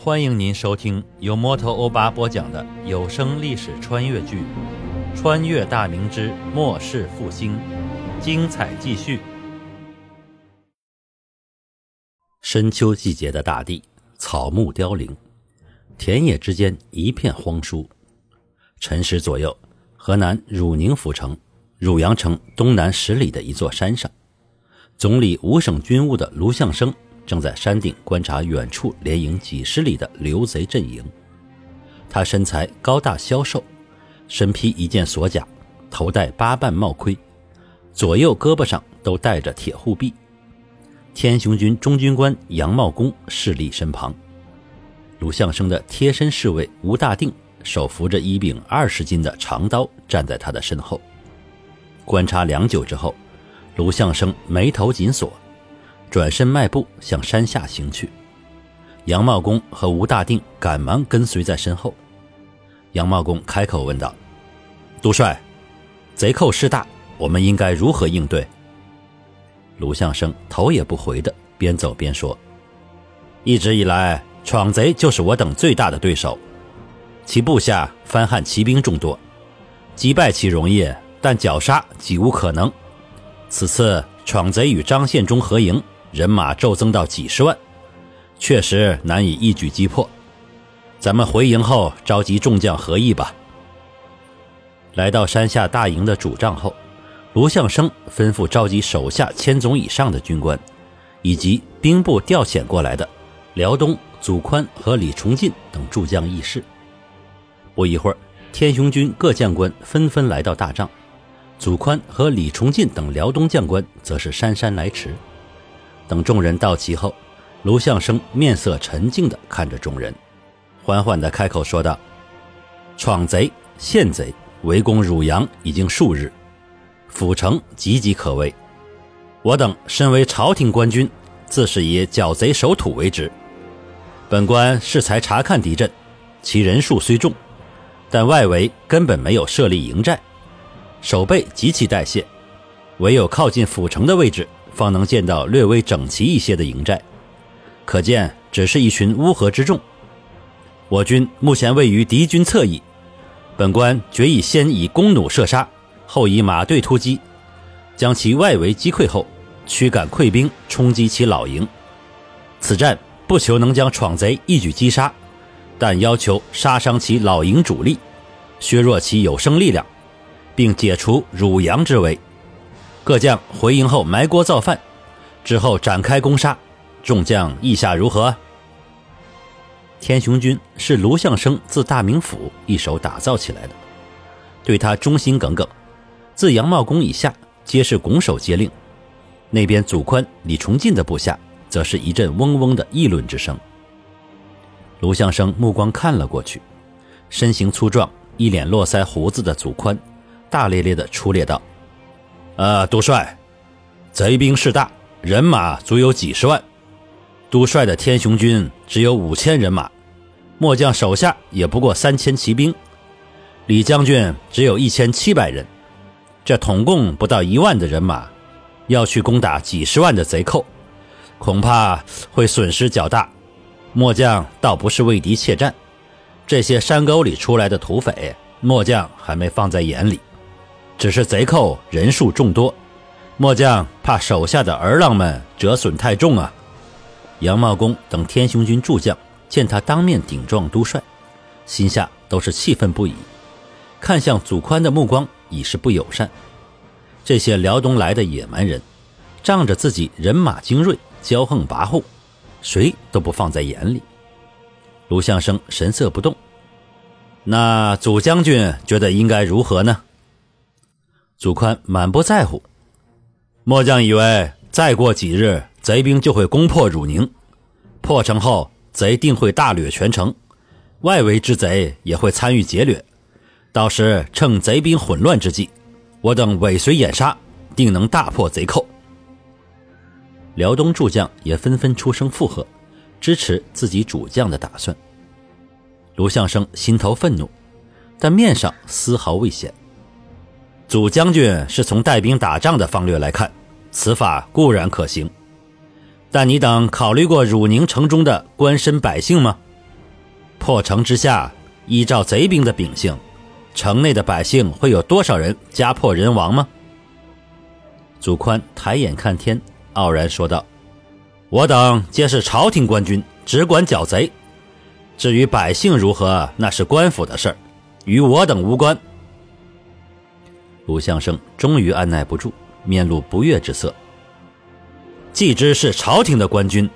欢迎您收听由摩托欧巴播讲的有声历史穿越剧《穿越大明之末世复兴》，精彩继续。深秋季节的大地，草木凋零，田野之间一片荒疏。辰时左右，河南汝宁府城汝阳城东南十里的一座山上，总理五省军务的卢象升。正在山顶观察远处连营几十里的刘贼阵营。他身材高大消瘦，身披一件锁甲，头戴八瓣帽盔，左右胳膊上都带着铁护臂。天雄军中军官杨茂公侍立身旁，鲁相生的贴身侍卫吴大定手扶着一柄二十斤的长刀站在他的身后。观察良久之后，鲁相生眉头紧锁。转身迈步向山下行去，杨茂公和吴大定赶忙跟随在身后。杨茂公开口问道：“都帅，贼寇势大，我们应该如何应对？”卢相生头也不回的边走边说：“一直以来，闯贼就是我等最大的对手，其部下番汉骑兵众多，击败其容易，但绞杀几无可能。此次闯贼与张献忠合营。”人马骤增到几十万，确实难以一举击破。咱们回营后召集众将合议吧。来到山下大营的主帐后，卢相生吩咐召集手下千总以上的军官，以及兵部调遣过来的辽东祖宽和李崇进等诸将议事。不一会儿，天雄军各将官纷纷来到大帐，祖宽和李崇进等辽东将官则是姗姗来迟。等众人到齐后，卢相生面色沉静地看着众人，缓缓地开口说道：“闯贼、陷贼围攻汝阳已经数日，府城岌岌可危。我等身为朝廷官军，自是以剿贼守土为职。本官适才查看敌阵，其人数虽众，但外围根本没有设立营寨，守备极其怠懈，唯有靠近府城的位置。”方能见到略微整齐一些的营寨，可见只是一群乌合之众。我军目前位于敌军侧翼，本官决意先以弓弩射杀，后以马队突击，将其外围击溃后，驱赶溃兵，冲击其老营。此战不求能将闯贼一举击杀，但要求杀伤其老营主力，削弱其有生力量，并解除汝阳之围。各将回营后埋锅造饭，之后展开攻杀。众将意下如何？天雄军是卢相生自大名府一手打造起来的，对他忠心耿耿。自杨茂公以下，皆是拱手接令。那边祖宽、李崇进的部下，则是一阵嗡嗡的议论之声。卢相生目光看了过去，身形粗壮、一脸络腮胡子的祖宽，大咧咧地出列道。呃，都帅，贼兵势大，人马足有几十万。都帅的天雄军只有五千人马，末将手下也不过三千骑兵。李将军只有一千七百人，这统共不到一万的人马，要去攻打几十万的贼寇，恐怕会损失较大。末将倒不是为敌怯战，这些山沟里出来的土匪，末将还没放在眼里。只是贼寇人数众多，末将怕手下的儿郎们折损太重啊！杨茂公等天雄军诸将见他当面顶撞都帅，心下都是气愤不已，看向祖宽的目光已是不友善。这些辽东来的野蛮人，仗着自己人马精锐，骄横跋扈，谁都不放在眼里。卢相生神色不动，那祖将军觉得应该如何呢？祖宽满不在乎，末将以为再过几日，贼兵就会攻破汝宁，破城后，贼定会大掠全城，外围之贼也会参与劫掠，到时趁贼兵混乱之际，我等尾随掩杀，定能大破贼寇。辽东诸将也纷纷出声附和，支持自己主将的打算。卢相生心头愤怒，但面上丝毫未显。祖将军是从带兵打仗的方略来看，此法固然可行，但你等考虑过汝宁城中的官绅百姓吗？破城之下，依照贼兵的秉性，城内的百姓会有多少人家破人亡吗？祖宽抬眼看天，傲然说道：“我等皆是朝廷官军，只管剿贼。至于百姓如何，那是官府的事儿，与我等无关。”鲁相生终于按耐不住，面露不悦之色。既知是朝廷的官军，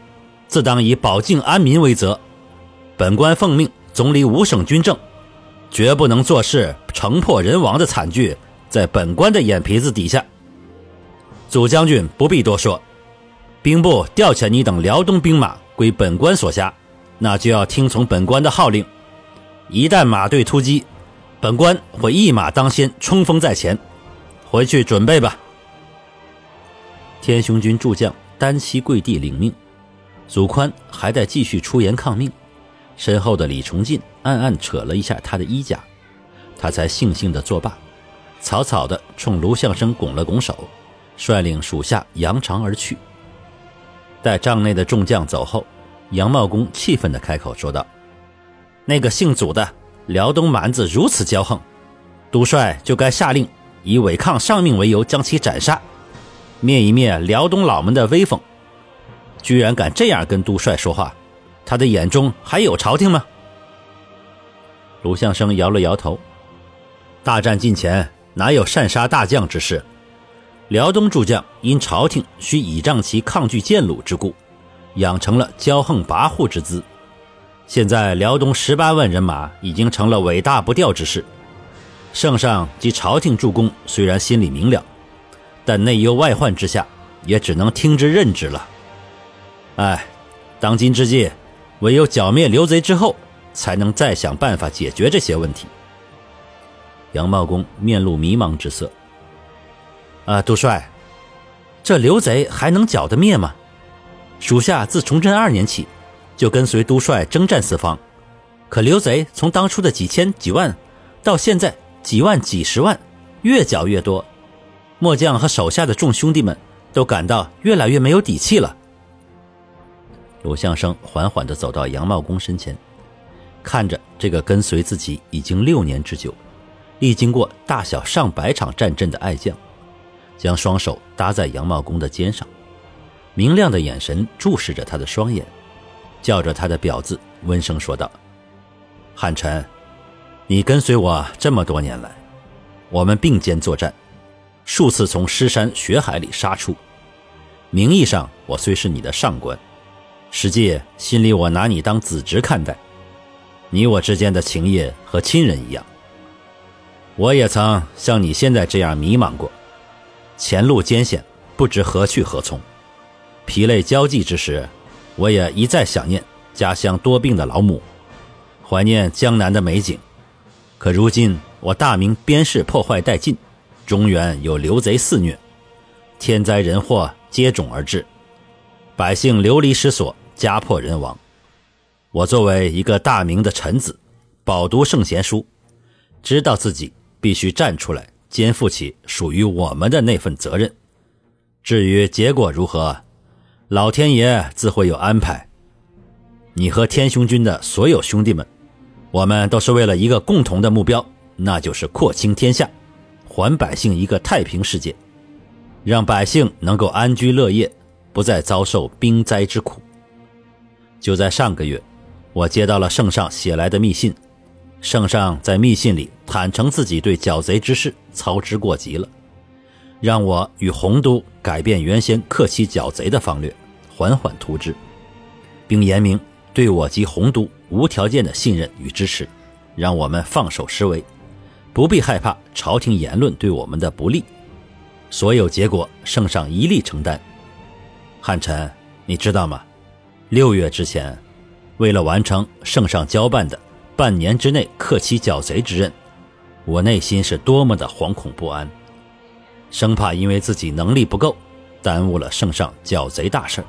自当以保境安民为责。本官奉命总理五省军政，绝不能做事城破人亡的惨剧在本官的眼皮子底下。祖将军不必多说，兵部调遣你等辽东兵马归本官所辖，那就要听从本官的号令。一旦马队突击，本官会一马当先，冲锋在前。回去准备吧。天雄军诸将单膝跪地领命，祖宽还在继续出言抗命。身后的李崇进暗暗扯了一下他的衣甲，他才悻悻地作罢，草草地冲卢相生拱了拱手，率领属下扬长而去。待帐内的众将走后，杨茂公气愤地开口说道：“那个姓祖的！”辽东蛮子如此骄横，都帅就该下令以违抗上命为由将其斩杀，灭一灭辽东老们的威风。居然敢这样跟都帅说话，他的眼中还有朝廷吗？卢相生摇了摇头，大战近前哪有擅杀大将之事？辽东诸将因朝廷需倚仗其抗拒建虏之故，养成了骄横跋扈之姿。现在辽东十八万人马已经成了尾大不掉之势，圣上及朝廷助攻虽然心里明了，但内忧外患之下，也只能听之任之了。哎，当今之计，唯有剿灭刘贼之后，才能再想办法解决这些问题。杨茂公面露迷茫之色。啊，杜帅，这刘贼还能剿得灭吗？属下自崇祯二年起。就跟随都帅征战四方，可刘贼从当初的几千几万，到现在几万几十万，越剿越多，末将和手下的众兄弟们都感到越来越没有底气了。鲁相生缓缓地走到杨茂公身前，看着这个跟随自己已经六年之久，历经过大小上百场战阵的爱将，将双手搭在杨茂公的肩上，明亮的眼神注视着他的双眼。叫着他的表字，温声说道：“汉臣，你跟随我这么多年来，我们并肩作战，数次从尸山血海里杀出。名义上我虽是你的上官，实际心里我拿你当子侄看待。你我之间的情谊和亲人一样。我也曾像你现在这样迷茫过，前路艰险，不知何去何从，疲累交际之时。”我也一再想念家乡多病的老母，怀念江南的美景。可如今我大明边事破坏殆尽，中原有流贼肆虐，天灾人祸接踵而至，百姓流离失所，家破人亡。我作为一个大明的臣子，饱读圣贤书，知道自己必须站出来，肩负起属于我们的那份责任。至于结果如何？老天爷自会有安排。你和天雄军的所有兄弟们，我们都是为了一个共同的目标，那就是扩清天下，还百姓一个太平世界，让百姓能够安居乐业，不再遭受兵灾之苦。就在上个月，我接到了圣上写来的密信，圣上在密信里坦诚自己对剿贼之事操之过急了，让我与洪都改变原先克期剿贼的方略。缓缓图之，并言明对我及洪都无条件的信任与支持，让我们放手施为，不必害怕朝廷言论对我们的不利。所有结果，圣上一力承担。汉臣，你知道吗？六月之前，为了完成圣上交办的半年之内克期剿贼之任，我内心是多么的惶恐不安，生怕因为自己能力不够，耽误了圣上剿贼大事。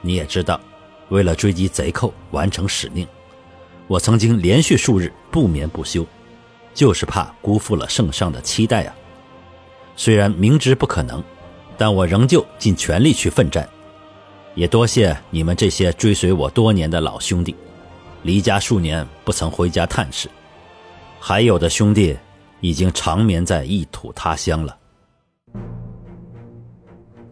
你也知道，为了追击贼寇，完成使命，我曾经连续数日不眠不休，就是怕辜负了圣上的期待啊。虽然明知不可能，但我仍旧尽全力去奋战。也多谢你们这些追随我多年的老兄弟，离家数年不曾回家探视；还有的兄弟已经长眠在异土他乡了。